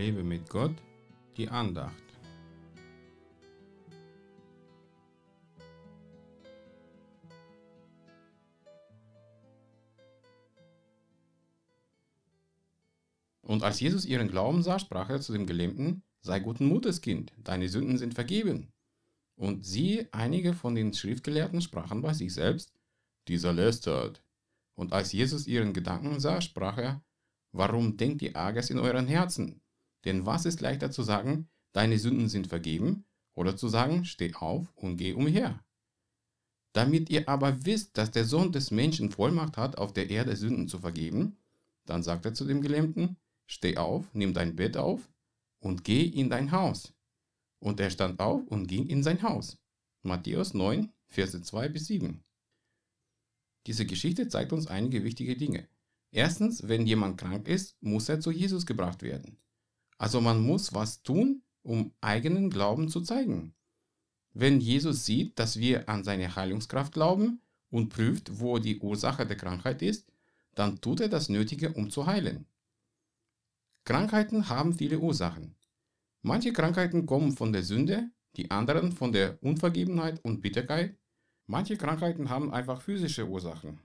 Lebe mit Gott, die Andacht. Und als Jesus ihren Glauben sah, sprach er zu dem Gelähmten, sei guten Mutes, Kind, deine Sünden sind vergeben. Und sie, einige von den Schriftgelehrten, sprachen bei sich selbst, dieser lästert. Und als Jesus ihren Gedanken sah, sprach er, warum denkt ihr Arges in euren Herzen? Denn was ist leichter zu sagen, deine Sünden sind vergeben, oder zu sagen, steh auf und geh umher? Damit ihr aber wisst, dass der Sohn des Menschen Vollmacht hat, auf der Erde Sünden zu vergeben, dann sagt er zu dem Gelähmten, steh auf, nimm dein Bett auf und geh in dein Haus. Und er stand auf und ging in sein Haus. Matthäus 9, Verse 2 bis 7. Diese Geschichte zeigt uns einige wichtige Dinge. Erstens, wenn jemand krank ist, muss er zu Jesus gebracht werden. Also man muss was tun, um eigenen Glauben zu zeigen. Wenn Jesus sieht, dass wir an seine Heilungskraft glauben und prüft, wo die Ursache der Krankheit ist, dann tut er das Nötige, um zu heilen. Krankheiten haben viele Ursachen. Manche Krankheiten kommen von der Sünde, die anderen von der Unvergebenheit und Bitterkeit. Manche Krankheiten haben einfach physische Ursachen.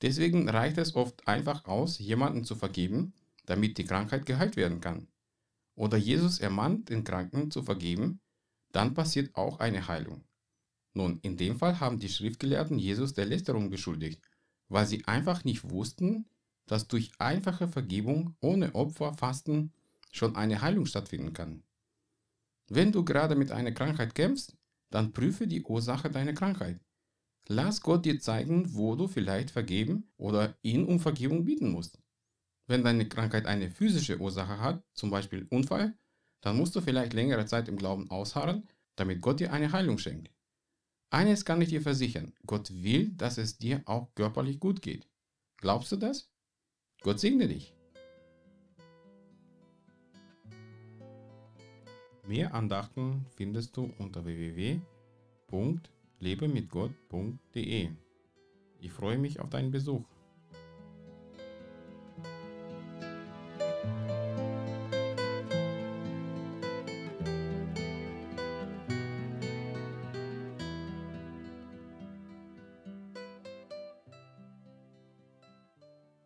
Deswegen reicht es oft einfach aus, jemanden zu vergeben, damit die Krankheit geheilt werden kann. Oder Jesus ermahnt den Kranken zu vergeben, dann passiert auch eine Heilung. Nun, in dem Fall haben die Schriftgelehrten Jesus der Lästerung beschuldigt, weil sie einfach nicht wussten, dass durch einfache Vergebung ohne Opfer, Fasten schon eine Heilung stattfinden kann. Wenn du gerade mit einer Krankheit kämpfst, dann prüfe die Ursache deiner Krankheit. Lass Gott dir zeigen, wo du vielleicht vergeben oder ihn um Vergebung bieten musst. Wenn deine Krankheit eine physische Ursache hat, zum Beispiel Unfall, dann musst du vielleicht längere Zeit im Glauben ausharren, damit Gott dir eine Heilung schenkt. Eines kann ich dir versichern, Gott will, dass es dir auch körperlich gut geht. Glaubst du das? Gott segne dich. Mehr Andachten findest du unter www.lebemitgott.de. Ich freue mich auf deinen Besuch.